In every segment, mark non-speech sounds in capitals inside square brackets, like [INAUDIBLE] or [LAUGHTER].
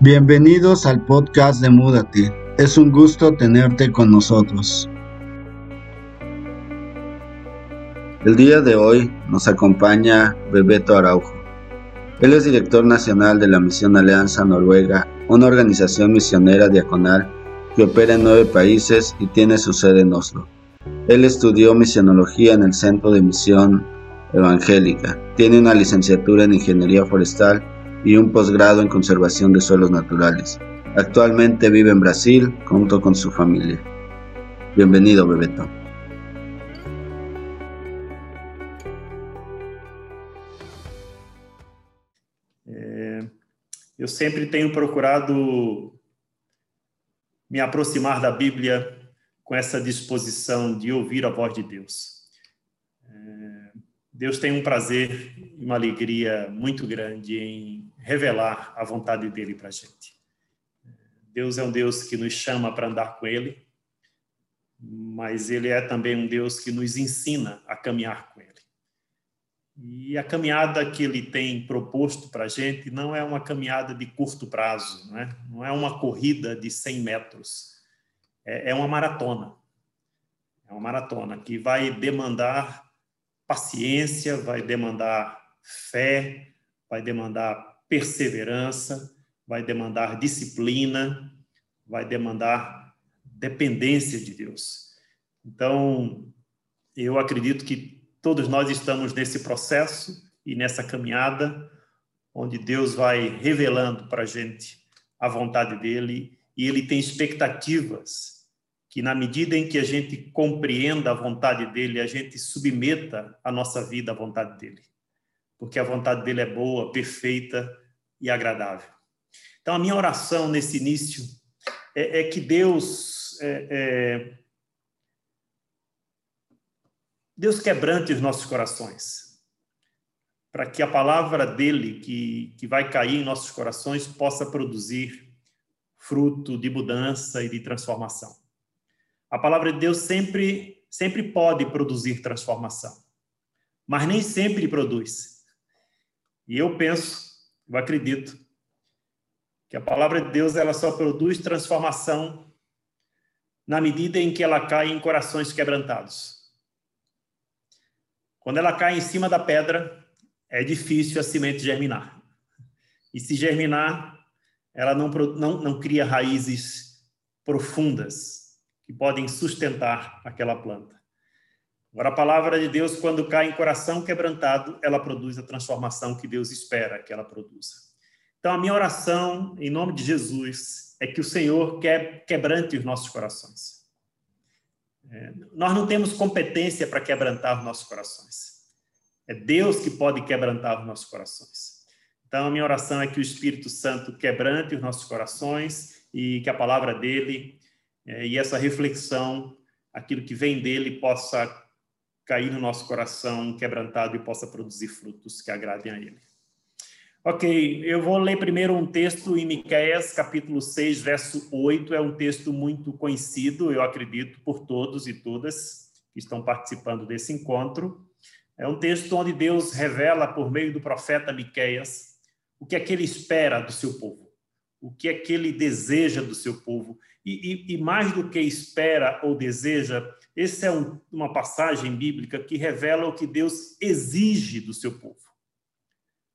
Bienvenidos al podcast de Múdate. Es un gusto tenerte con nosotros. El día de hoy nos acompaña Bebeto Araujo. Él es director nacional de la Misión Alianza Noruega, una organización misionera diaconal que opera en nueve países y tiene su sede en Oslo. Él estudió misionología en el Centro de Misión Evangélica, tiene una licenciatura en Ingeniería Forestal y un posgrado en conservación de suelos naturales. Actualmente vive en Brasil junto con su familia. Bienvenido, Bebeto. É, eu sempre tenho procurado me aproximar da Bíblia com essa disposição de ouvir a voz de Deus. É, Deus tem um prazer e uma alegria muito grande em revelar a vontade dele para a gente. Deus é um Deus que nos chama para andar com ele, mas ele é também um Deus que nos ensina a caminhar com ele. E a caminhada que ele tem proposto para a gente não é uma caminhada de curto prazo, não é, não é uma corrida de 100 metros, é, é uma maratona. É uma maratona que vai demandar paciência, vai demandar fé, vai demandar perseverança, vai demandar disciplina, vai demandar dependência de Deus. Então, eu acredito que todos nós estamos nesse processo e nessa caminhada, onde Deus vai revelando para a gente a vontade dele e ele tem expectativas que, na medida em que a gente compreenda a vontade dele, a gente submeta a nossa vida à vontade dele porque a vontade dele é boa, perfeita e agradável. Então, a minha oração nesse início é, é que Deus é, é, Deus quebrante os nossos corações, para que a palavra dele que, que vai cair em nossos corações possa produzir fruto de mudança e de transformação. A palavra de Deus sempre sempre pode produzir transformação, mas nem sempre produz. E eu penso, eu acredito, que a palavra de Deus ela só produz transformação na medida em que ela cai em corações quebrantados. Quando ela cai em cima da pedra, é difícil a semente germinar. E se germinar, ela não, não, não cria raízes profundas que podem sustentar aquela planta. Agora, a palavra de Deus, quando cai em coração quebrantado, ela produz a transformação que Deus espera que ela produza. Então, a minha oração, em nome de Jesus, é que o Senhor quebrante os nossos corações. É, nós não temos competência para quebrantar os nossos corações. É Deus que pode quebrantar os nossos corações. Então, a minha oração é que o Espírito Santo quebrante os nossos corações e que a palavra dele é, e essa reflexão, aquilo que vem dele, possa cair no nosso coração quebrantado e possa produzir frutos que agradem a Ele. Ok, eu vou ler primeiro um texto em Miqueias, capítulo 6, verso 8. É um texto muito conhecido, eu acredito, por todos e todas que estão participando desse encontro. É um texto onde Deus revela, por meio do profeta Miqueias, o que é que ele espera do seu povo, o que é que ele deseja do seu povo. E, e, e mais do que espera ou deseja, essa é um, uma passagem bíblica que revela o que Deus exige do seu povo.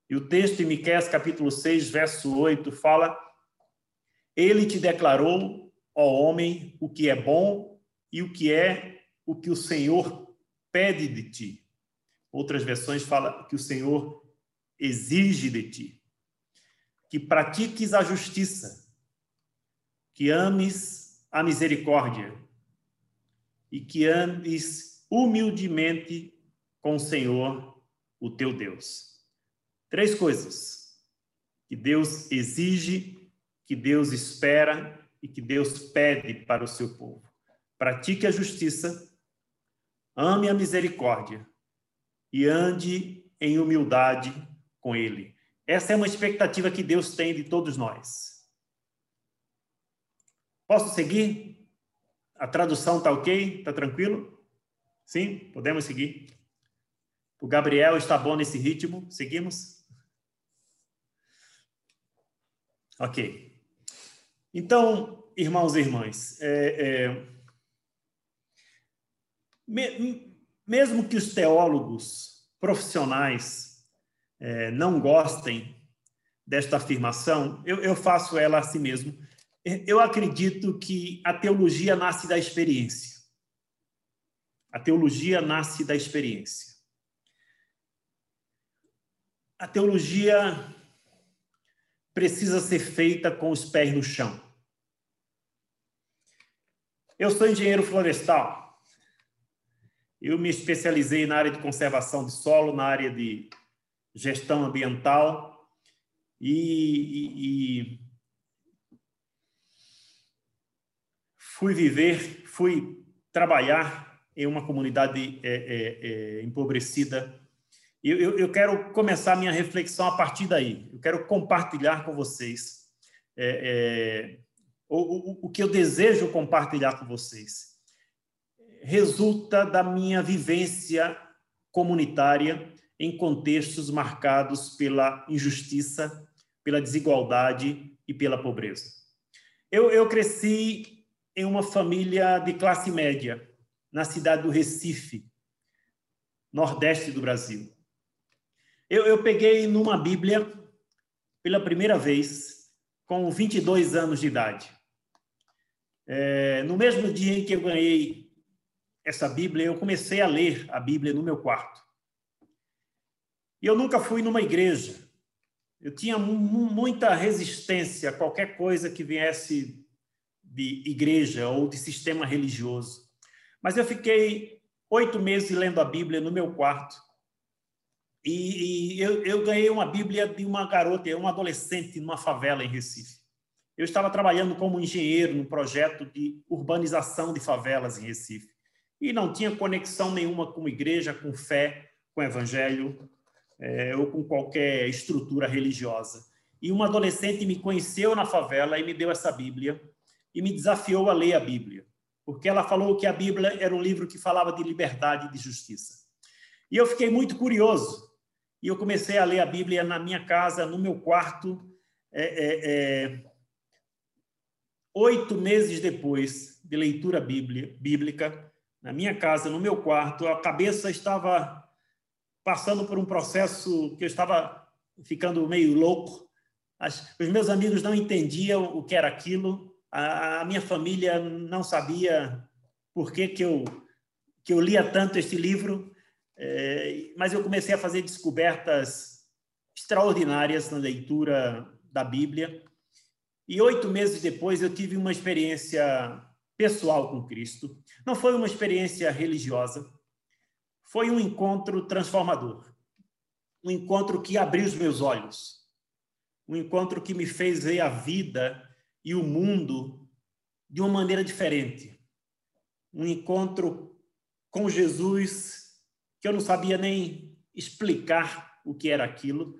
E o texto em Miqueias capítulo 6, verso 8 fala: Ele te declarou, ó homem, o que é bom e o que é o que o Senhor pede de ti. Outras versões falam que o Senhor exige de ti. Que pratiques a justiça, que ames a misericórdia e que andes humildemente com o Senhor, o teu Deus. Três coisas que Deus exige, que Deus espera e que Deus pede para o seu povo. Pratique a justiça, ame a misericórdia e ande em humildade com Ele. Essa é uma expectativa que Deus tem de todos nós. Posso seguir? A tradução está ok? Está tranquilo? Sim? Podemos seguir? O Gabriel está bom nesse ritmo? Seguimos? Ok. Então, irmãos e irmãs, é, é, me, mesmo que os teólogos profissionais é, não gostem desta afirmação, eu, eu faço ela assim mesmo. Eu acredito que a teologia nasce da experiência. A teologia nasce da experiência. A teologia precisa ser feita com os pés no chão. Eu sou engenheiro florestal. Eu me especializei na área de conservação de solo, na área de gestão ambiental e, e, e fui viver, fui trabalhar em uma comunidade é, é, é, empobrecida. Eu, eu, eu, quero começar minha reflexão a partir daí. Eu quero compartilhar com vocês é, é, o, o, o que eu desejo compartilhar com vocês. Resulta da minha vivência comunitária em contextos marcados pela injustiça, pela desigualdade e pela pobreza. Eu, eu cresci em uma família de classe média, na cidade do Recife, nordeste do Brasil. Eu, eu peguei numa Bíblia pela primeira vez com 22 anos de idade. É, no mesmo dia em que eu ganhei essa Bíblia, eu comecei a ler a Bíblia no meu quarto. E eu nunca fui numa igreja. Eu tinha muita resistência a qualquer coisa que viesse de igreja ou de sistema religioso. Mas eu fiquei oito meses lendo a Bíblia no meu quarto. E, e eu, eu, ganhei uma Bíblia de uma garota, uma adolescente, numa favela em Recife. Eu estava trabalhando como engenheiro no projeto de urbanização de favelas em Recife. E não tinha conexão nenhuma com igreja, com fé, com evangelho, é, ou com qualquer estrutura religiosa. E uma adolescente me conheceu na favela e me deu essa Bíblia e me desafiou a ler a Bíblia, porque ela falou que a Bíblia era um livro que falava de liberdade e de justiça. E eu fiquei muito curioso e eu comecei a ler a Bíblia na minha casa, no meu quarto, é, é, é, oito meses depois de leitura bíblia, bíblica, na minha casa, no meu quarto, a cabeça estava passando por um processo que eu estava ficando meio louco. As, os meus amigos não entendiam o que era aquilo, a, minha família não sabia por que, que, eu, que eu lia tanto este livro, é, mas eu comecei a fazer descobertas extraordinárias na leitura da Bíblia. E oito meses depois eu tive uma experiência pessoal com Cristo. Não foi uma experiência religiosa, foi um encontro transformador. Um encontro que abriu os meus olhos. Um encontro que me fez ver a vida e o mundo de uma maneira diferente. Um encontro com Jesus que eu não sabia nem explicar o que era aquilo,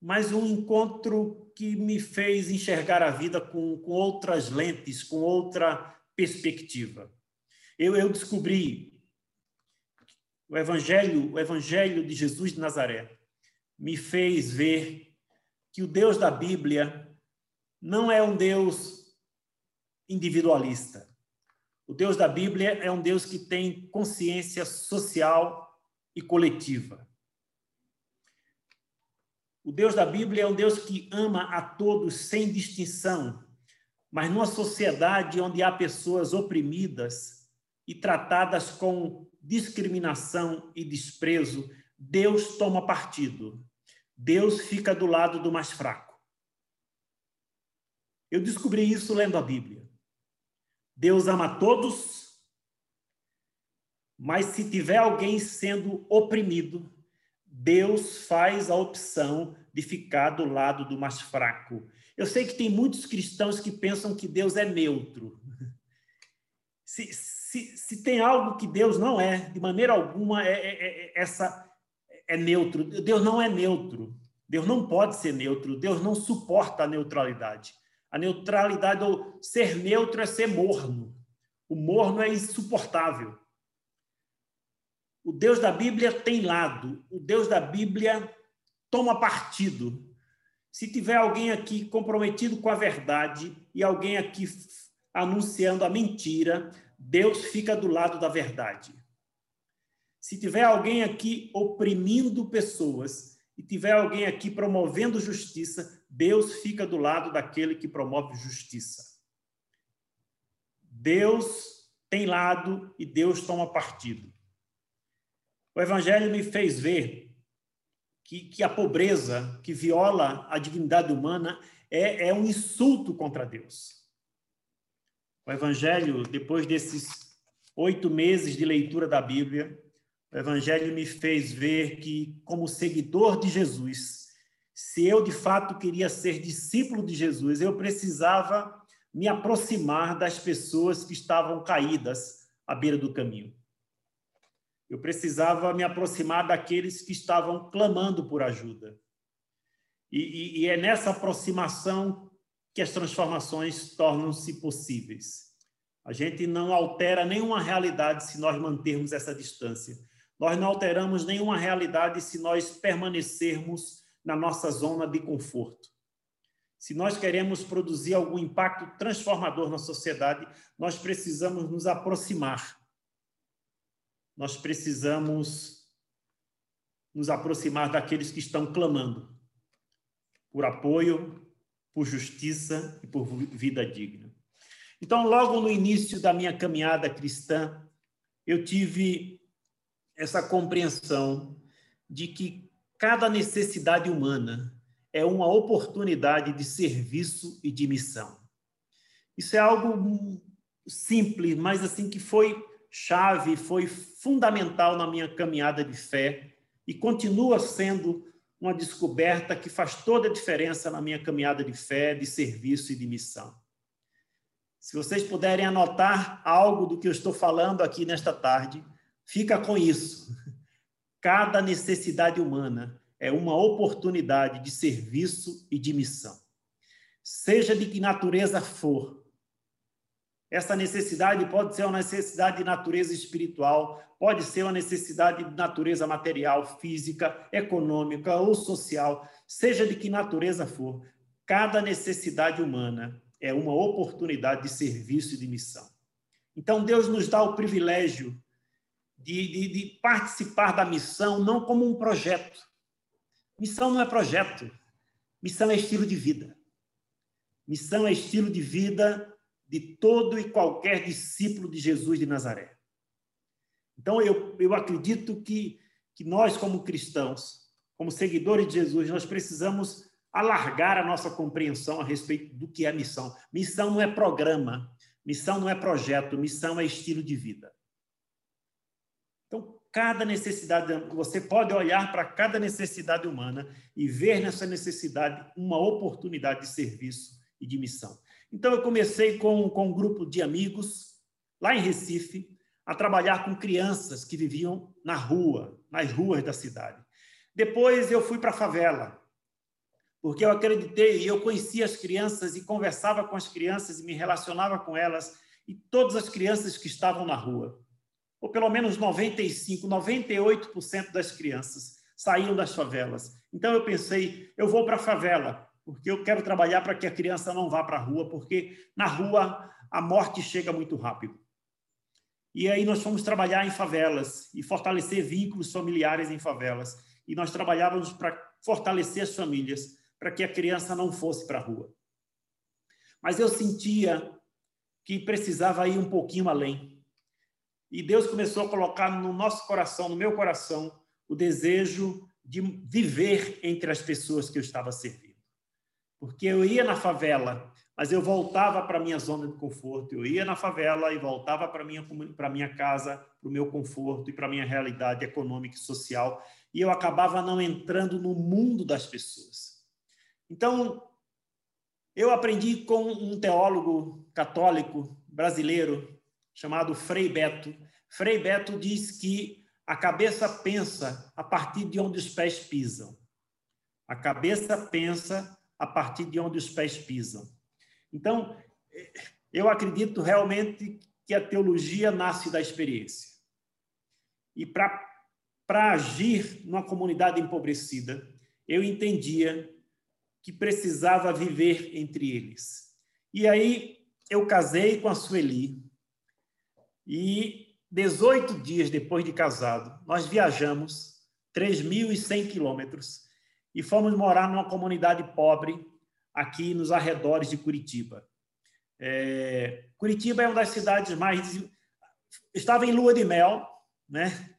mas um encontro que me fez enxergar a vida com, com outras lentes, com outra perspectiva. Eu, eu descobri o evangelho, o evangelho de Jesus de Nazaré me fez ver que o Deus da Bíblia não é um Deus individualista. O Deus da Bíblia é um Deus que tem consciência social e coletiva. O Deus da Bíblia é um Deus que ama a todos sem distinção, mas numa sociedade onde há pessoas oprimidas e tratadas com discriminação e desprezo, Deus toma partido. Deus fica do lado do mais fraco. Eu descobri isso lendo a Bíblia. Deus ama todos, mas se tiver alguém sendo oprimido, Deus faz a opção de ficar do lado do mais fraco. Eu sei que tem muitos cristãos que pensam que Deus é neutro. Se, se, se tem algo que Deus não é, de maneira alguma, é, é, é, essa é neutro. Deus não é neutro. Deus não pode ser neutro. Deus não suporta a neutralidade. A neutralidade, ou ser neutro, é ser morno. O morno é insuportável. O Deus da Bíblia tem lado. O Deus da Bíblia toma partido. Se tiver alguém aqui comprometido com a verdade e alguém aqui anunciando a mentira, Deus fica do lado da verdade. Se tiver alguém aqui oprimindo pessoas e tiver alguém aqui promovendo justiça, Deus fica do lado daquele que promove justiça. Deus tem lado e Deus toma partido. O Evangelho me fez ver que, que a pobreza que viola a dignidade humana é, é um insulto contra Deus. O Evangelho, depois desses oito meses de leitura da Bíblia, o Evangelho me fez ver que, como seguidor de Jesus, se eu de fato queria ser discípulo de Jesus, eu precisava me aproximar das pessoas que estavam caídas à beira do caminho. Eu precisava me aproximar daqueles que estavam clamando por ajuda. E, e, e é nessa aproximação que as transformações tornam-se possíveis. A gente não altera nenhuma realidade se nós mantermos essa distância. Nós não alteramos nenhuma realidade se nós permanecermos na nossa zona de conforto. Se nós queremos produzir algum impacto transformador na sociedade, nós precisamos nos aproximar. Nós precisamos nos aproximar daqueles que estão clamando por apoio, por justiça e por vida digna. Então, logo no início da minha caminhada cristã, eu tive essa compreensão de que cada necessidade humana é uma oportunidade de serviço e de missão. Isso é algo simples, mas assim que foi chave, foi fundamental na minha caminhada de fé e continua sendo uma descoberta que faz toda a diferença na minha caminhada de fé, de serviço e de missão. Se vocês puderem anotar algo do que eu estou falando aqui nesta tarde, fica com isso. Cada necessidade humana é uma oportunidade de serviço e de missão. Seja de que natureza for, essa necessidade pode ser uma necessidade de natureza espiritual, pode ser uma necessidade de natureza material, física, econômica ou social, seja de que natureza for, cada necessidade humana é uma oportunidade de serviço e de missão. Então, Deus nos dá o privilégio de, de, de participar da missão não como um projeto, Missão não é projeto, missão é estilo de vida. Missão é estilo de vida de todo e qualquer discípulo de Jesus de Nazaré. Então, eu, eu acredito que, que nós, como cristãos, como seguidores de Jesus, nós precisamos alargar a nossa compreensão a respeito do que é missão. Missão não é programa, missão não é projeto, missão é estilo de vida. Cada necessidade, você pode olhar para cada necessidade humana e ver nessa necessidade uma oportunidade de serviço e de missão. Então, eu comecei com, com um grupo de amigos, lá em Recife, a trabalhar com crianças que viviam na rua, nas ruas da cidade. Depois, eu fui para a favela, porque eu acreditei e eu conhecia as crianças e conversava com as crianças e me relacionava com elas e todas as crianças que estavam na rua ou pelo menos 95, 98% das crianças saíam das favelas. Então eu pensei, eu vou para a favela, porque eu quero trabalhar para que a criança não vá para a rua, porque na rua a morte chega muito rápido. E aí nós fomos trabalhar em favelas e fortalecer vínculos familiares em favelas. E nós trabalhávamos para fortalecer as famílias, para que a criança não fosse para a rua. Mas eu sentia que precisava ir um pouquinho além. E Deus começou a colocar no nosso coração, no meu coração, o desejo de viver entre as pessoas que eu estava servindo. Porque eu ia na favela, mas eu voltava para a minha zona de conforto. Eu ia na favela e voltava para a minha, minha casa, para o meu conforto e para a minha realidade econômica e social. E eu acabava não entrando no mundo das pessoas. Então, eu aprendi com um teólogo católico brasileiro chamado Frei Beto. Frei Beto diz que a cabeça pensa a partir de onde os pés pisam. A cabeça pensa a partir de onde os pés pisam. Então, eu acredito realmente que a teologia nasce da experiência. E para agir numa comunidade empobrecida, eu entendia que precisava viver entre eles. E aí eu casei com a Sueli e 18 dias depois de casado, nós viajamos 3.100 quilômetros e fomos morar numa comunidade pobre aqui nos arredores de Curitiba. É, Curitiba é uma das cidades mais. Estava em lua de mel, né?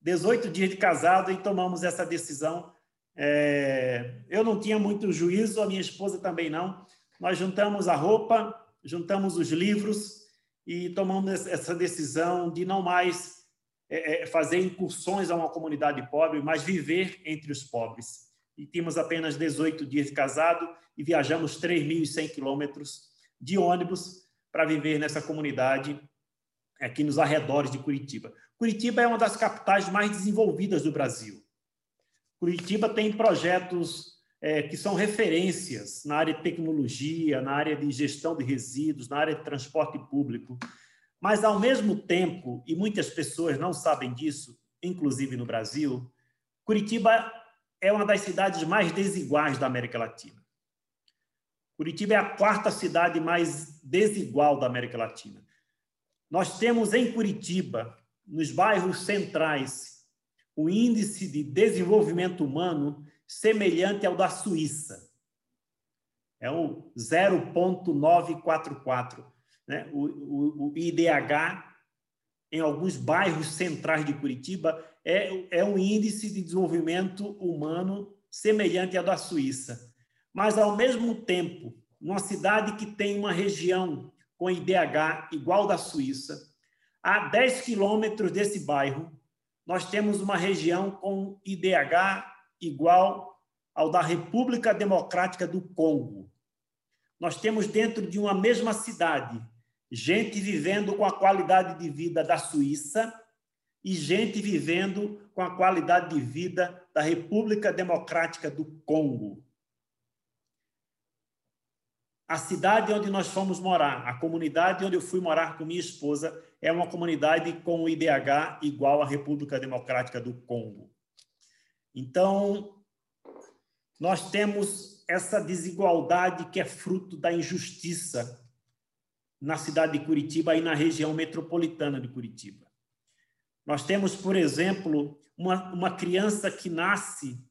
18 dias de casado e tomamos essa decisão. É, eu não tinha muito juízo, a minha esposa também não. Nós juntamos a roupa, juntamos os livros e tomamos essa decisão de não mais é, é fazer incursões a uma comunidade pobre, mas viver entre os pobres. E tínhamos apenas 18 dias de casado e viajamos 3.100 quilômetros de ônibus para viver nessa comunidade aqui nos arredores de Curitiba. Curitiba é uma das capitais mais desenvolvidas do Brasil. Curitiba tem projetos é, que são referências na área de tecnologia, na área de gestão de resíduos, na área de transporte público. Mas, ao mesmo tempo, e muitas pessoas não sabem disso, inclusive no Brasil, Curitiba é uma das cidades mais desiguais da América Latina. Curitiba é a quarta cidade mais desigual da América Latina. Nós temos em Curitiba, nos bairros centrais, o índice de desenvolvimento humano semelhante ao da Suíça. É o 0,944. Né? O, o, o, IDH, em alguns bairros centrais de Curitiba, é, é um índice de desenvolvimento humano semelhante ao da Suíça mas, ao mesmo tempo, uma cidade que tem uma região com IDH igual da Suíça, a 10 quilômetros desse bairro, nós temos uma região com IDH igual ao da República Democrática do Congo. Nós temos dentro de uma mesma cidade gente vivendo com a qualidade de vida da Suíça e gente vivendo com a qualidade de vida da República Democrática do Congo a cidade onde nós fomos morar, a comunidade onde eu fui morar com minha esposa, é uma comunidade com o IDH igual à República Democrática do Congo. Então, nós temos essa desigualdade que é fruto da injustiça na cidade de Curitiba e na região metropolitana de Curitiba. Nós temos, por exemplo, uma, uma criança que nasce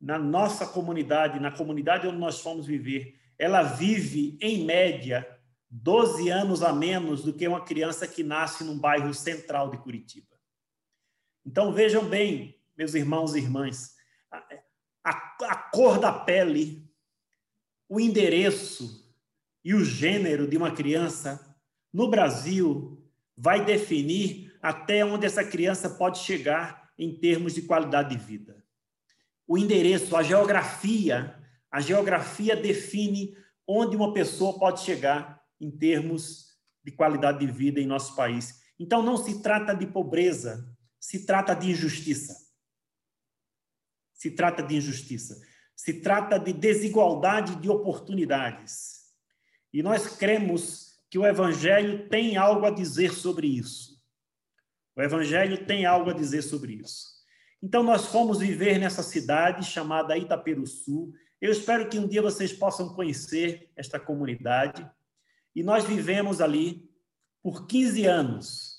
na nossa comunidade, na comunidade onde nós fomos viver, ela vive, em média, 12 anos a menos do que uma criança que nasce num bairro central de Curitiba. Então, vejam bem, meus irmãos e irmãs, a, a, a cor da pele, o endereço e o gênero de uma criança no Brasil vai definir até onde essa criança pode chegar em termos de qualidade de vida. O endereço, a geografia a geografia define onde uma pessoa pode chegar em termos de qualidade de vida em nosso país. Então, não se trata de pobreza, se trata de injustiça. Se trata de injustiça. Se trata de desigualdade de oportunidades. E nós cremos que o Evangelho tem algo a dizer sobre isso. O Evangelho tem algo a dizer sobre isso. Então, nós fomos viver nessa cidade chamada Itaperuçu, eu espero que um dia vocês possam conhecer esta comunidade. E nós vivemos ali por 15 anos.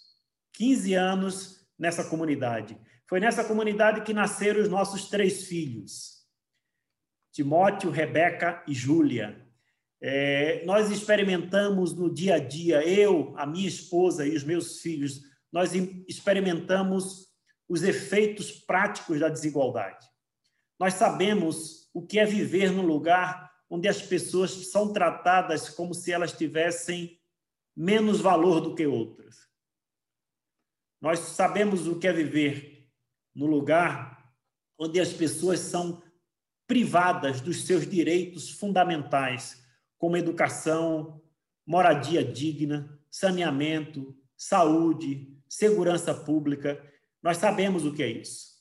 15 anos nessa comunidade. Foi nessa comunidade que nasceram os nossos três filhos: Timóteo, Rebeca e Júlia. É, nós experimentamos no dia a dia, eu, a minha esposa e os meus filhos, nós experimentamos os efeitos práticos da desigualdade. Nós sabemos o que é viver num lugar onde as pessoas são tratadas como se elas tivessem menos valor do que outras. Nós sabemos o que é viver no lugar onde as pessoas são privadas dos seus direitos fundamentais, como educação, moradia digna, saneamento, saúde, segurança pública. Nós sabemos o que é isso.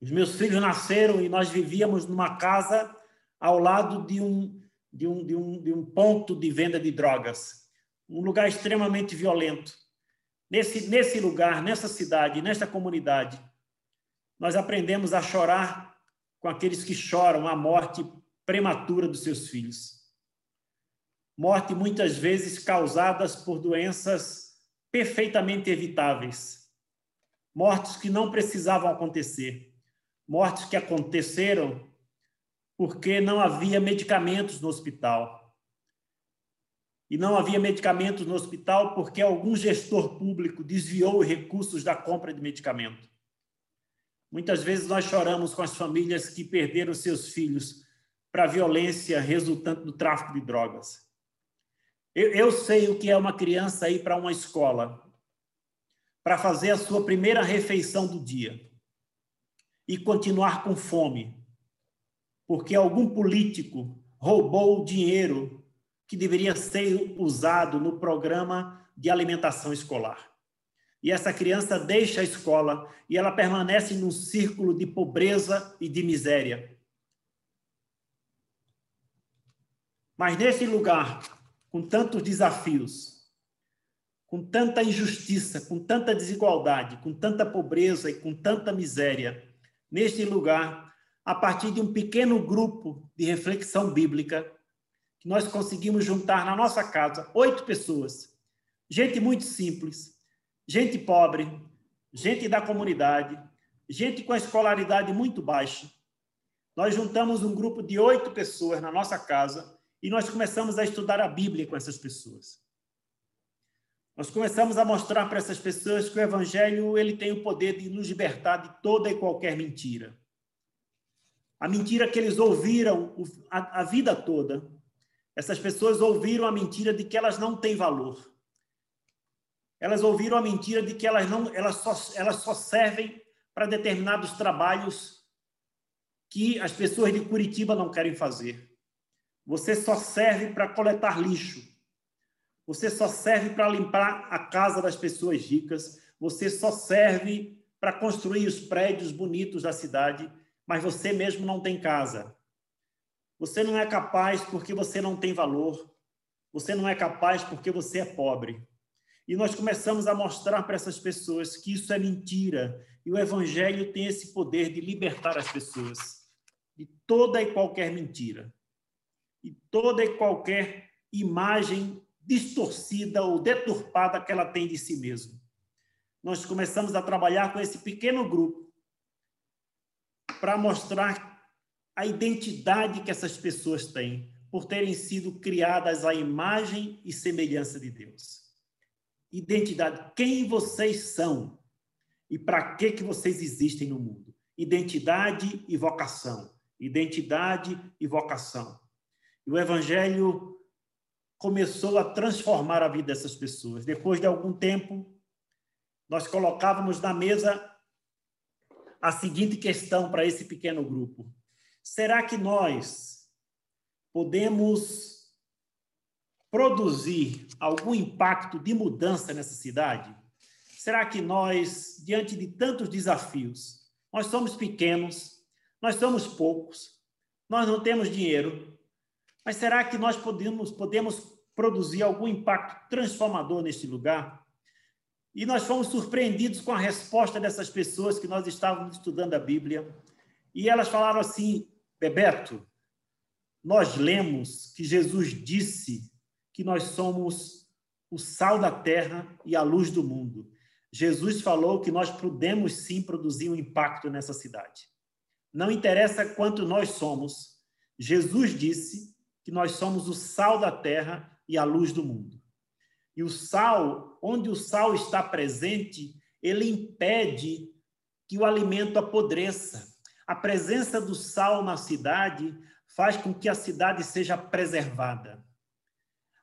Os meus filhos nasceram e nós vivíamos numa casa ao lado de um, de um, de um, de um ponto de venda de drogas, um lugar extremamente violento. Nesse, nesse lugar, nessa cidade, nesta comunidade, nós aprendemos a chorar com aqueles que choram a morte prematura dos seus filhos. Morte muitas vezes causadas por doenças perfeitamente evitáveis. Mortes que não precisavam acontecer. Mortes que aconteceram porque não havia medicamentos no hospital. E não havia medicamentos no hospital porque algum gestor público desviou os recursos da compra de medicamento. Muitas vezes nós choramos com as famílias que perderam seus filhos para a violência resultante do tráfico de drogas. Eu, eu sei o que é uma criança ir para uma escola para fazer a sua primeira refeição do dia e continuar com fome, porque algum político roubou o dinheiro que deveria ser usado no programa de alimentação escolar. E essa criança deixa a escola e ela permanece num círculo de pobreza e de miséria. Mas nesse lugar, com tantos desafios, com tanta injustiça, com tanta desigualdade, com tanta pobreza e com tanta miséria, neste lugar a partir de um pequeno grupo de reflexão bíblica, que nós conseguimos juntar na nossa casa oito pessoas, gente muito simples, gente pobre, gente da comunidade, gente com a escolaridade muito baixa. Nós juntamos um grupo de oito pessoas na nossa casa e nós começamos a estudar a Bíblia com essas pessoas. Nós começamos a mostrar para essas pessoas que o Evangelho ele tem o poder de nos libertar de toda e qualquer mentira a mentira que eles ouviram a, a vida toda. Essas pessoas ouviram a mentira de que elas não têm valor. Elas ouviram a mentira de que elas não, elas só, elas só servem para determinados trabalhos que as pessoas de Curitiba não querem fazer. Você só serve para coletar lixo. Você só serve para limpar a casa das pessoas ricas. Você só serve para construir os prédios bonitos da cidade mas você mesmo não tem casa. Você não é capaz porque você não tem valor. Você não é capaz porque você é pobre. E nós começamos a mostrar para essas pessoas que isso é mentira. E o Evangelho tem esse poder de libertar as pessoas de toda e qualquer mentira. E toda e qualquer imagem distorcida ou deturpada que ela tem de si mesma. Nós começamos a trabalhar com esse pequeno grupo para mostrar a identidade que essas pessoas têm por terem sido criadas à imagem e semelhança de Deus. Identidade, quem vocês são e para que que vocês existem no mundo. Identidade e vocação. Identidade e vocação. E o evangelho começou a transformar a vida dessas pessoas. Depois de algum tempo, nós colocávamos na mesa a seguinte questão para esse pequeno grupo: será que nós podemos produzir algum impacto de mudança nessa cidade? Será que nós, diante de tantos desafios, nós somos pequenos, nós somos poucos, nós não temos dinheiro, mas será que nós podemos, podemos produzir algum impacto transformador neste lugar? E nós fomos surpreendidos com a resposta dessas pessoas que nós estávamos estudando a Bíblia. E elas falaram assim: Bebeto, nós lemos que Jesus disse que nós somos o sal da terra e a luz do mundo. Jesus falou que nós podemos sim produzir um impacto nessa cidade. Não interessa quanto nós somos, Jesus disse que nós somos o sal da terra e a luz do mundo. E o sal, onde o sal está presente, ele impede que o alimento apodreça. A presença do sal na cidade faz com que a cidade seja preservada.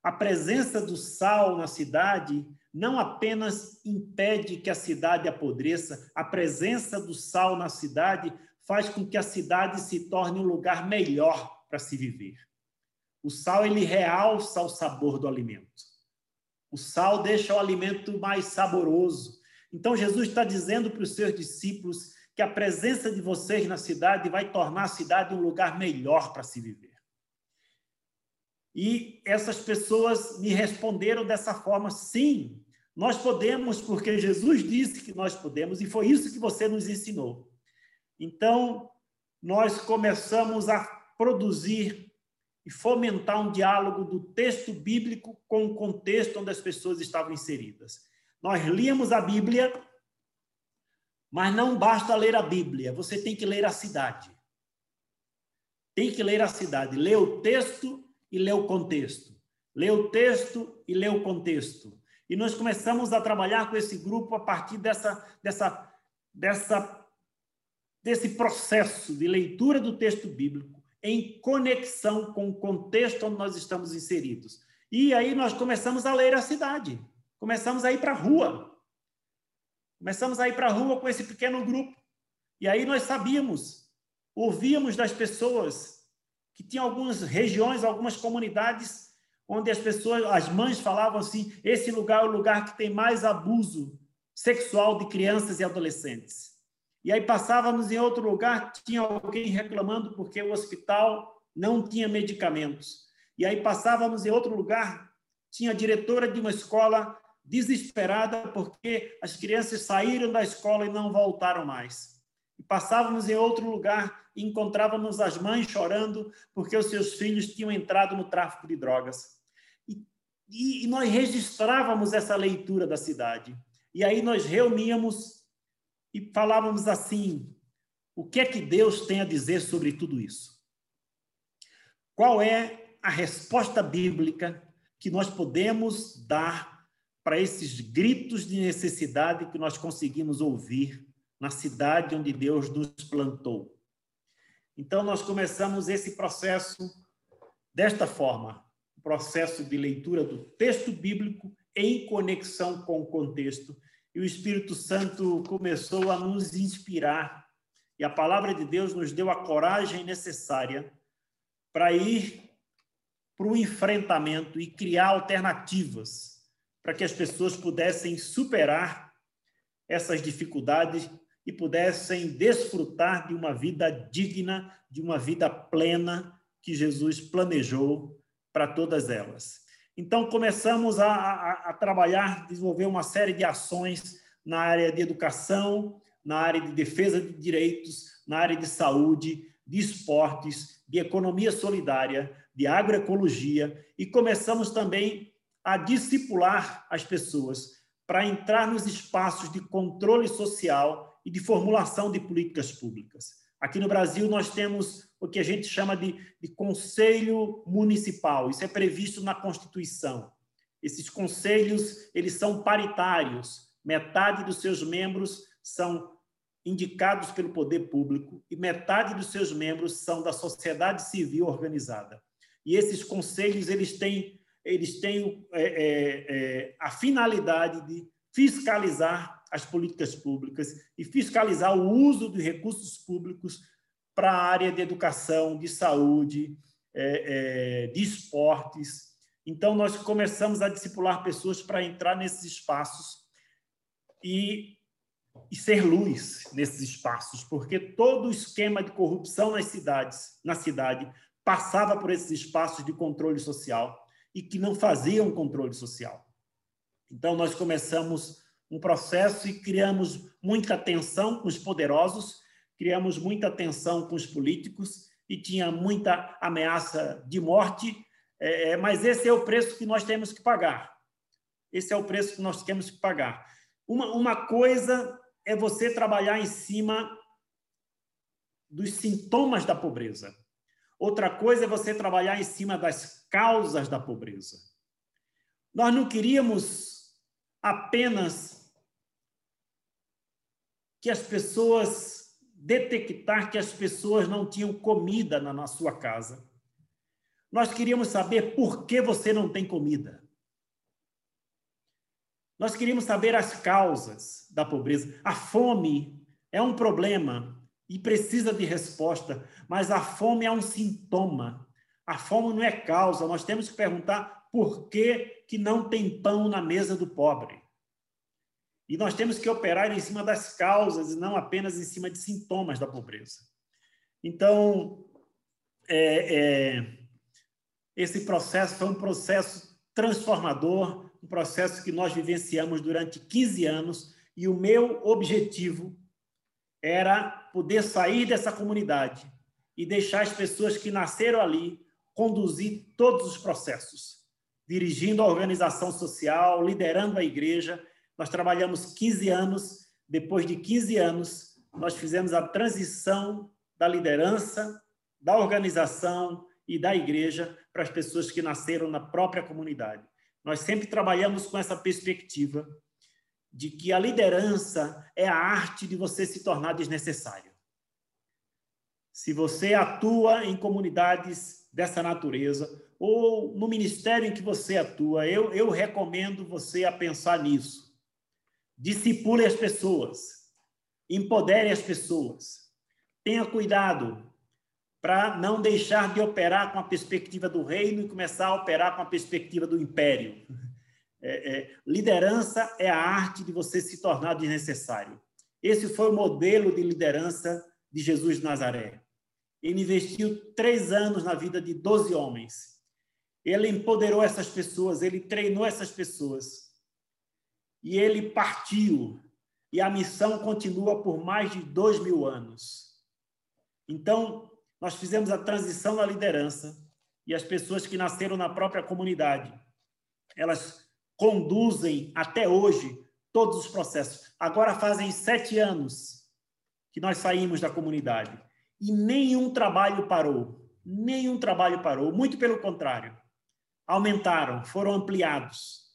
A presença do sal na cidade não apenas impede que a cidade apodreça, a presença do sal na cidade faz com que a cidade se torne um lugar melhor para se viver. O sal ele realça o sabor do alimento. O sal deixa o alimento mais saboroso. Então, Jesus está dizendo para os seus discípulos que a presença de vocês na cidade vai tornar a cidade um lugar melhor para se viver. E essas pessoas me responderam dessa forma: sim, nós podemos, porque Jesus disse que nós podemos, e foi isso que você nos ensinou. Então, nós começamos a produzir e fomentar um diálogo do texto bíblico com o contexto onde as pessoas estavam inseridas. Nós líamos a Bíblia, mas não basta ler a Bíblia, você tem que ler a cidade. Tem que ler a cidade, ler o texto e ler o contexto. Ler o texto e ler o contexto. E nós começamos a trabalhar com esse grupo a partir dessa, dessa, dessa, desse processo de leitura do texto bíblico em conexão com o contexto onde nós estamos inseridos. E aí nós começamos a ler a cidade, começamos a ir para a rua, começamos a ir para a rua com esse pequeno grupo. E aí nós sabíamos, ouvíamos das pessoas que tinham algumas regiões, algumas comunidades onde as pessoas, as mães falavam assim: esse lugar é o lugar que tem mais abuso sexual de crianças e adolescentes. E aí passávamos em outro lugar, tinha alguém reclamando porque o hospital não tinha medicamentos. E aí passávamos em outro lugar, tinha a diretora de uma escola desesperada porque as crianças saíram da escola e não voltaram mais. E passávamos em outro lugar e encontrávamos as mães chorando porque os seus filhos tinham entrado no tráfico de drogas. E, e, e nós registrávamos essa leitura da cidade. E aí nós reuníamos e falávamos assim: o que é que Deus tem a dizer sobre tudo isso? Qual é a resposta bíblica que nós podemos dar para esses gritos de necessidade que nós conseguimos ouvir na cidade onde Deus nos plantou? Então, nós começamos esse processo desta forma: o processo de leitura do texto bíblico em conexão com o contexto e o Espírito Santo começou a nos inspirar. E a palavra de Deus nos deu a coragem necessária para ir para o enfrentamento e criar alternativas para que as pessoas pudessem superar essas dificuldades e pudessem desfrutar de uma vida digna, de uma vida plena que Jesus planejou para todas elas. Então, começamos a, a, a, trabalhar, desenvolver uma série de ações na área de educação, na área de defesa de direitos, na área de saúde, de esportes, de economia solidária, de agroecologia, e começamos também a discipular as pessoas para entrar nos espaços de controle social e de formulação de políticas públicas. Aqui no Brasil, nós temos o que a gente chama de, de conselho municipal. Isso é previsto na Constituição. Esses conselhos, eles são paritários. Metade dos seus membros são indicados pelo poder público e metade dos seus membros são da sociedade civil organizada. E esses conselhos, eles têm, eles têm é, é, é, a finalidade de fiscalizar as políticas públicas e fiscalizar o uso de recursos públicos para a área de educação, de saúde, é, é, de esportes. Então, nós começamos a discipular pessoas para entrar nesses espaços e, e ser luz nesses espaços, porque todo o esquema de corrupção nas cidades, na cidade, passava por esses espaços de controle social e que não faziam controle social. Então, nós começamos um processo e criamos muita tensão com os poderosos criamos muita tensão com os políticos e tinha muita ameaça de morte, é, é, mas esse é o preço que nós temos que pagar. Esse é o preço que nós temos que pagar. Uma, uma coisa é você trabalhar em cima dos sintomas da pobreza. Outra coisa é você trabalhar em cima das causas da pobreza. Nós não queríamos apenas que as pessoas detectar que as pessoas não tinham comida na, sua casa. Nós queríamos saber por que você não tem comida. Nós queríamos saber as causas da pobreza. A fome é um problema e precisa de resposta, mas a fome é um sintoma. A fome não é causa. Nós temos que perguntar por que, que não tem pão na mesa do pobre. E nós temos que operar em cima das causas e não apenas em cima de sintomas da pobreza. Então, é, é, esse processo foi um processo transformador, um processo que nós vivenciamos durante 15 anos, e o meu objetivo era poder sair dessa comunidade e deixar as pessoas que nasceram ali conduzir todos os processos, dirigindo a organização social, liderando a igreja. Nós trabalhamos 15 anos, depois de 15 anos, nós fizemos a transição da liderança, da organização e da igreja para as pessoas que nasceram na própria comunidade. Nós sempre trabalhamos com essa perspectiva de que a liderança é a arte de você se tornar desnecessário. Se você atua em comunidades dessa natureza, ou no ministério em que você atua, eu, eu recomendo você a pensar nisso. Discipule as pessoas, empodere as pessoas, tenha cuidado para não deixar de operar com a perspectiva do reino e começar a operar com a perspectiva do império. É, é, liderança é a arte de você se tornar desnecessário. Esse foi o modelo de liderança de Jesus de Nazaré. Ele investiu três anos na vida de doze homens. Ele empoderou essas pessoas, ele treinou essas pessoas. E ele partiu. E a missão continua por mais de dois mil anos. Então, nós fizemos a transição na liderança e as pessoas que nasceram na própria comunidade, elas conduzem até hoje todos os processos. Agora fazem sete anos que nós saímos da comunidade e nenhum trabalho parou. Nenhum trabalho parou, muito pelo contrário. Aumentaram, foram ampliados.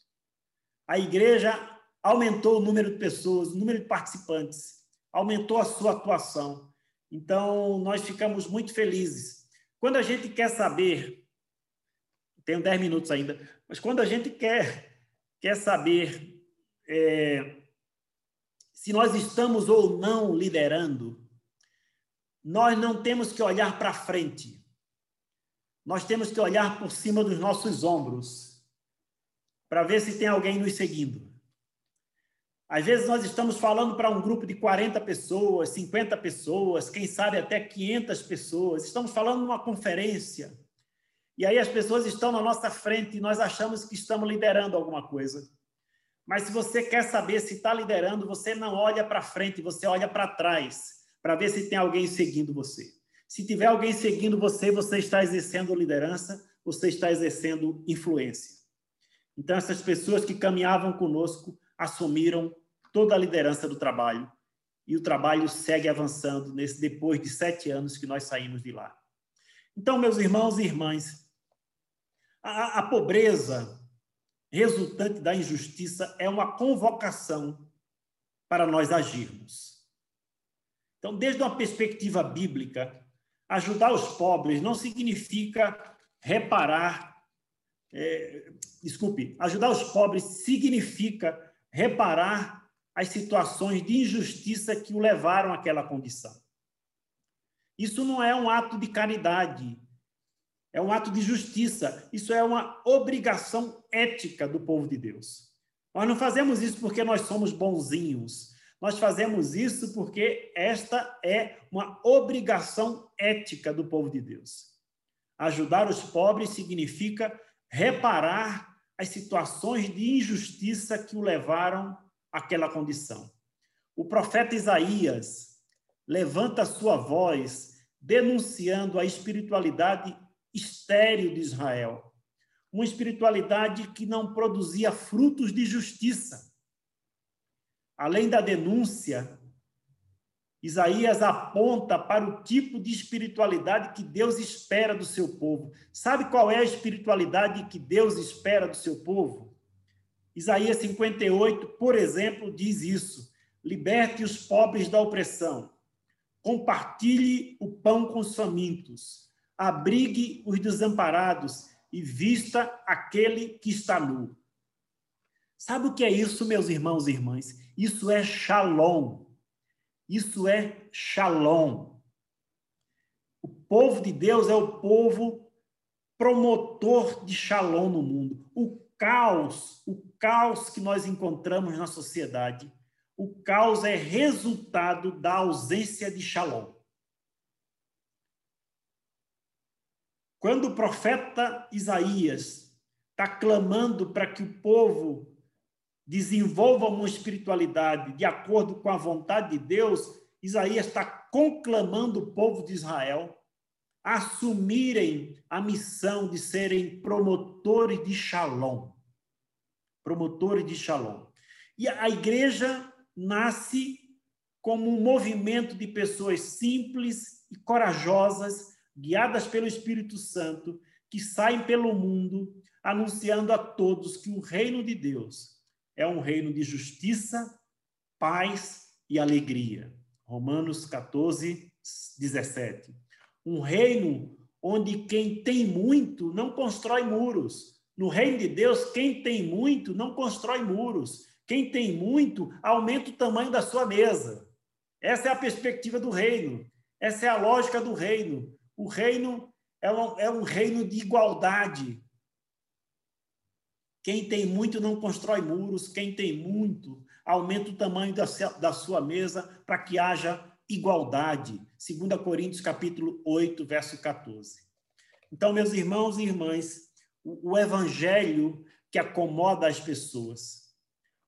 A igreja aumentou o número de pessoas, o número de participantes, aumentou a sua atuação. Então, nós ficamos muito felizes. Quando a gente quer saber, tenho dez minutos ainda, mas quando a gente quer quer saber é, se nós estamos ou não liderando, nós não temos que olhar para frente. Nós temos que olhar por cima dos nossos ombros para ver se tem alguém nos seguindo. Às vezes nós estamos falando para um grupo de 40 pessoas, 50 pessoas, quem sabe até 500 pessoas. Estamos falando numa conferência. E aí as pessoas estão na nossa frente e nós achamos que estamos liderando alguma coisa. Mas se você quer saber se está liderando, você não olha para frente, você olha para trás, para ver se tem alguém seguindo você. Se tiver alguém seguindo você, você está exercendo liderança, você está exercendo influência. Então, essas pessoas que caminhavam conosco assumiram toda a liderança do trabalho e o trabalho segue avançando nesse depois de sete anos que nós saímos de lá. Então, meus irmãos e irmãs, a, a pobreza resultante da injustiça é uma convocação para nós agirmos. Então, desde uma perspectiva bíblica, ajudar os pobres não significa reparar. É, desculpe, ajudar os pobres significa reparar as situações de injustiça que o levaram àquela condição. Isso não é um ato de caridade, é um ato de justiça. Isso é uma obrigação ética do povo de Deus. Nós não fazemos isso porque nós somos bonzinhos. Nós fazemos isso porque esta é uma obrigação ética do povo de Deus. Ajudar os pobres significa reparar as situações de injustiça que o levaram àquela condição. O profeta Isaías levanta sua voz denunciando a espiritualidade estéril de Israel, uma espiritualidade que não produzia frutos de justiça. Além da denúncia, Isaías aponta para o tipo de espiritualidade que Deus espera do seu povo. Sabe qual é a espiritualidade que Deus espera do seu povo? Isaías 58, por exemplo, diz isso: liberte os pobres da opressão, compartilhe o pão com os famintos, abrigue os desamparados e vista aquele que está nu. Sabe o que é isso, meus irmãos e irmãs? Isso é shalom. Isso é shalom. O povo de Deus é o povo promotor de shalom no mundo. O caos, o caos que nós encontramos na sociedade, o caos é resultado da ausência de shalom. Quando o profeta Isaías está clamando para que o povo desenvolva uma espiritualidade de acordo com a vontade de Deus, Isaías está conclamando o povo de Israel assumirem a missão de serem promotores de Shalom. Promotores de Shalom. E a igreja nasce como um movimento de pessoas simples e corajosas, guiadas pelo Espírito Santo, que saem pelo mundo anunciando a todos que o reino de Deus é um reino de justiça, paz e alegria. Romanos 14, 17. Um reino onde quem tem muito não constrói muros. No reino de Deus, quem tem muito não constrói muros. Quem tem muito aumenta o tamanho da sua mesa. Essa é a perspectiva do reino. Essa é a lógica do reino. O reino é um, é um reino de igualdade. Quem tem muito não constrói muros, quem tem muito aumenta o tamanho da, da sua mesa para que haja igualdade. 2 Coríntios capítulo 8, verso 14. Então, meus irmãos e irmãs, o, o evangelho que acomoda as pessoas,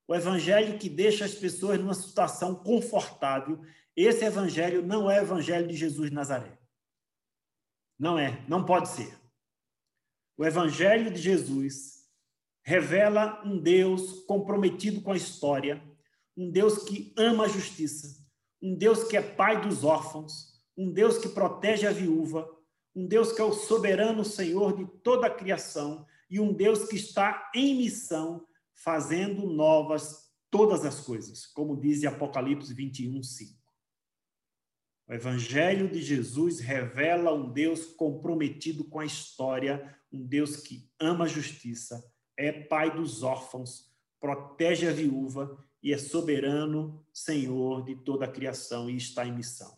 o evangelho que deixa as pessoas numa situação confortável, esse evangelho não é o evangelho de Jesus de Nazaré. Não é, não pode ser. O evangelho de Jesus revela um Deus comprometido com a história, um Deus que ama a justiça, um Deus que é pai dos órfãos, um Deus que protege a viúva, um Deus que é o soberano Senhor de toda a criação e um Deus que está em missão, fazendo novas todas as coisas, como diz Apocalipse 21, 5. O Evangelho de Jesus revela um Deus comprometido com a história, um Deus que ama a justiça, é pai dos órfãos, protege a viúva e é soberano Senhor de toda a criação e está em missão.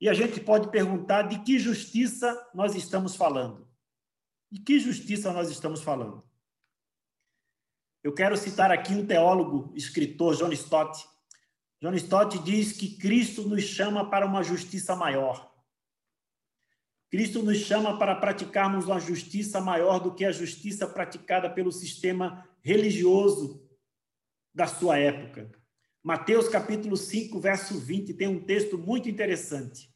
E a gente pode perguntar de que justiça nós estamos falando. De que justiça nós estamos falando? Eu quero citar aqui um teólogo, escritor, John Stott. John Stott diz que Cristo nos chama para uma justiça maior. Cristo nos chama para praticarmos uma justiça maior do que a justiça praticada pelo sistema religioso da sua época. Mateus capítulo 5, verso 20, tem um texto muito interessante.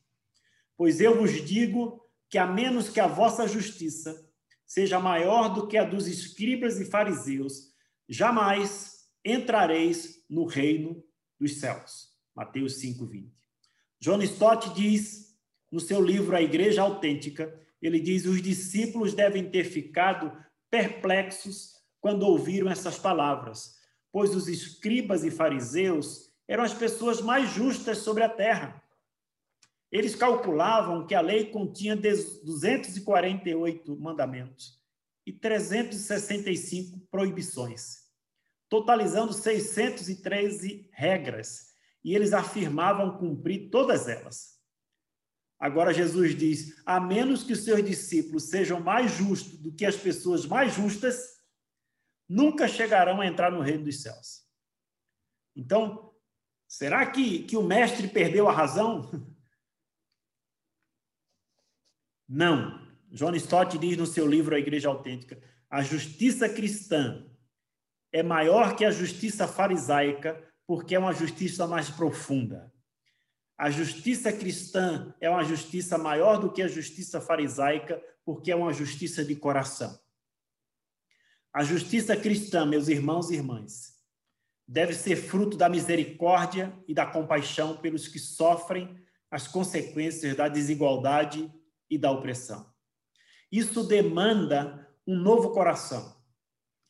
Pois eu vos digo que a menos que a vossa justiça seja maior do que a dos escribas e fariseus, jamais entrareis no reino dos céus. Mateus 5, 20. John Stott diz no seu livro A Igreja Autêntica, ele diz: os discípulos devem ter ficado perplexos quando ouviram essas palavras, pois os escribas e fariseus eram as pessoas mais justas sobre a terra. Eles calculavam que a lei continha 248 mandamentos e 365 proibições, totalizando 613 regras, e eles afirmavam cumprir todas elas. Agora Jesus diz: a menos que os seus discípulos sejam mais justos do que as pessoas mais justas, nunca chegarão a entrar no reino dos céus. Então, será que, que o mestre perdeu a razão? [LAUGHS] Não. John Stott diz no seu livro A Igreja Autêntica: a justiça cristã é maior que a justiça farisaica, porque é uma justiça mais profunda. A justiça cristã é uma justiça maior do que a justiça farisaica, porque é uma justiça de coração. A justiça cristã, meus irmãos e irmãs, deve ser fruto da misericórdia e da compaixão pelos que sofrem as consequências da desigualdade e da opressão. Isso demanda um novo coração,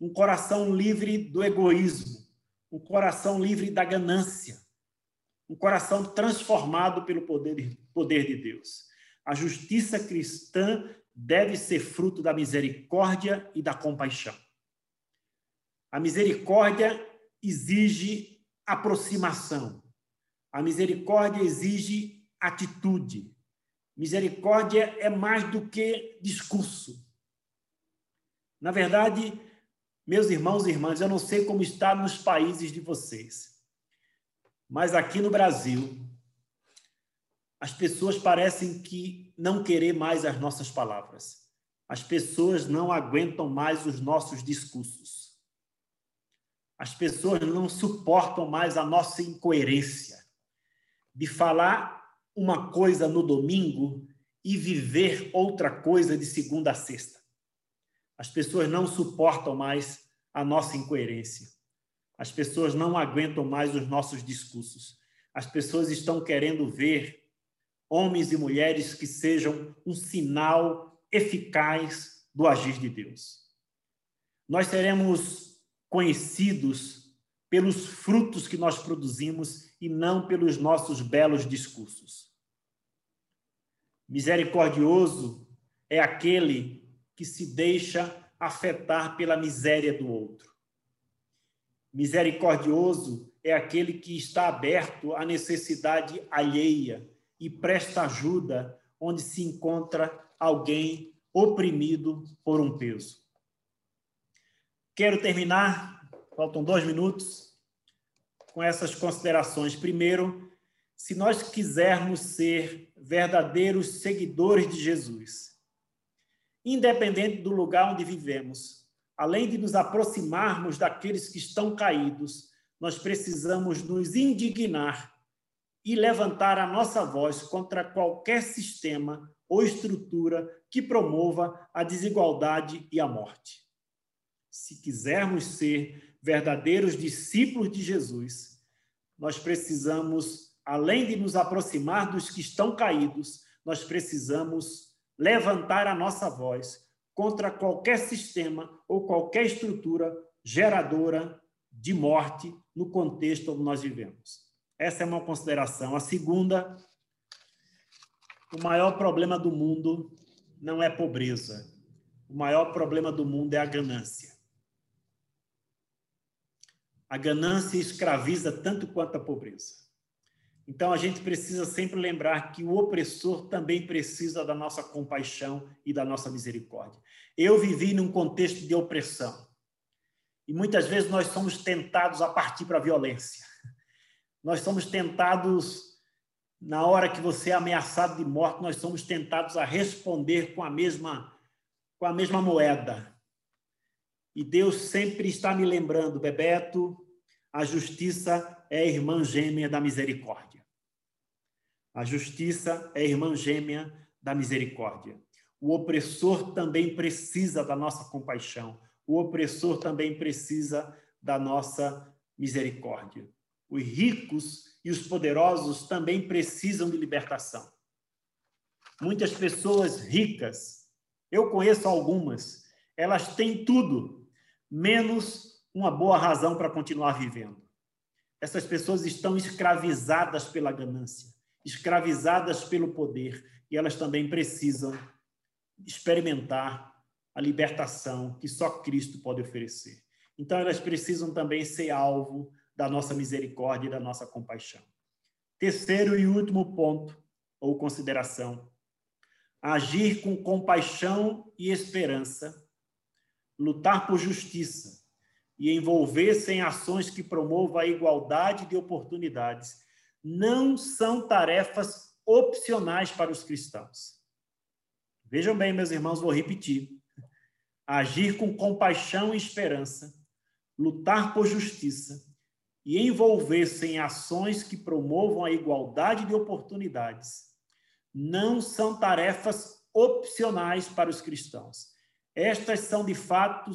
um coração livre do egoísmo, um coração livre da ganância, um coração transformado pelo poder, poder de Deus. A justiça cristã deve ser fruto da misericórdia e da compaixão. A misericórdia exige aproximação. A misericórdia exige atitude. Misericórdia é mais do que discurso. Na verdade, meus irmãos e irmãs, eu não sei como está nos países de vocês, mas aqui no Brasil, as pessoas parecem que não querer mais as nossas palavras. As pessoas não aguentam mais os nossos discursos. As pessoas não suportam mais a nossa incoerência de falar uma coisa no domingo e viver outra coisa de segunda a sexta. As pessoas não suportam mais a nossa incoerência. As pessoas não aguentam mais os nossos discursos. As pessoas estão querendo ver homens e mulheres que sejam um sinal eficaz do agir de Deus. Nós seremos conhecidos pelos frutos que nós produzimos e não pelos nossos belos discursos. Misericordioso é aquele que se deixa afetar pela miséria do outro. Misericordioso é aquele que está aberto à necessidade alheia e presta ajuda onde se encontra alguém oprimido por um peso. Quero terminar, faltam dois minutos, com essas considerações. Primeiro, se nós quisermos ser verdadeiros seguidores de Jesus, independente do lugar onde vivemos, além de nos aproximarmos daqueles que estão caídos, nós precisamos nos indignar e levantar a nossa voz contra qualquer sistema ou estrutura que promova a desigualdade e a morte. Se quisermos ser verdadeiros discípulos de Jesus, nós precisamos, além de nos aproximar dos que estão caídos, nós precisamos levantar a nossa voz contra qualquer sistema ou qualquer estrutura geradora de morte no contexto onde nós vivemos. Essa é uma consideração. A segunda, o maior problema do mundo não é pobreza. O maior problema do mundo é a ganância. A ganância escraviza tanto quanto a pobreza. Então a gente precisa sempre lembrar que o opressor também precisa da nossa compaixão e da nossa misericórdia. Eu vivi num contexto de opressão. E muitas vezes nós somos tentados a partir para a violência. Nós somos tentados, na hora que você é ameaçado de morte, nós somos tentados a responder com a mesma, com a mesma moeda. E Deus sempre está me lembrando, Bebeto, a justiça é irmã gêmea da misericórdia. A justiça é irmã gêmea da misericórdia. O opressor também precisa da nossa compaixão. O opressor também precisa da nossa misericórdia. Os ricos e os poderosos também precisam de libertação. Muitas pessoas ricas, eu conheço algumas, elas têm tudo, menos uma boa razão para continuar vivendo. Essas pessoas estão escravizadas pela ganância, escravizadas pelo poder, e elas também precisam experimentar a libertação que só Cristo pode oferecer. Então, elas precisam também ser alvo da nossa misericórdia e da nossa compaixão. Terceiro e último ponto, ou consideração: agir com compaixão e esperança, lutar por justiça e envolver-se em ações que promovam a igualdade de oportunidades não são tarefas opcionais para os cristãos. Vejam bem, meus irmãos, vou repetir. Agir com compaixão e esperança, lutar por justiça e envolver-se em ações que promovam a igualdade de oportunidades não são tarefas opcionais para os cristãos. Estas são, de fato,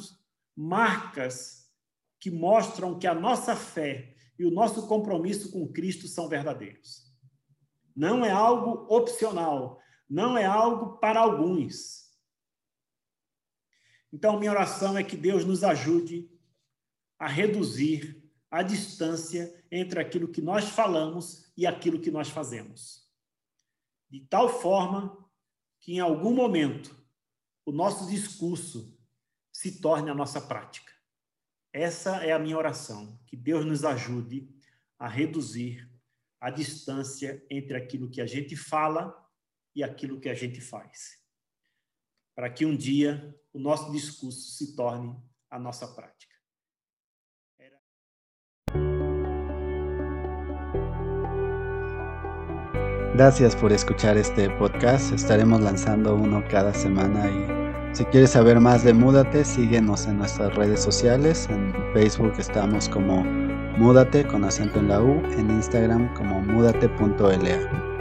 marcas que mostram que a nossa fé e o nosso compromisso com Cristo são verdadeiros. Não é algo opcional, não é algo para alguns. Então, minha oração é que Deus nos ajude a reduzir a distância entre aquilo que nós falamos e aquilo que nós fazemos. De tal forma que, em algum momento, o nosso discurso se torne a nossa prática. Essa é a minha oração, que Deus nos ajude a reduzir a distância entre aquilo que a gente fala e aquilo que a gente faz. Para que um dia o nosso discurso se torne a nossa prática. Gracias por escuchar este podcast. Estaremos lanzando uno cada semana y si quieres saber más de Múdate, síguenos en nuestras redes sociales. En Facebook estamos como Múdate con acento en la U, en Instagram como múdate.la.